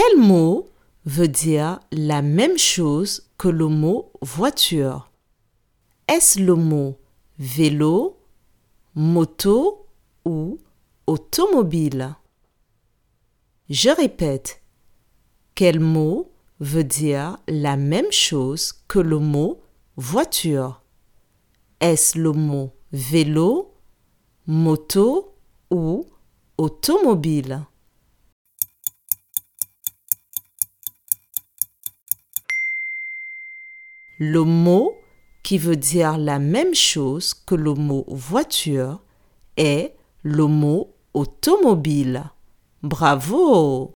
Quel mot veut dire la même chose que le mot voiture? Est-ce le mot vélo, moto ou automobile? Je répète. Quel mot veut dire la même chose que le mot voiture? Est-ce le mot vélo, moto ou automobile? Le mot qui veut dire la même chose que le mot voiture est le mot automobile. Bravo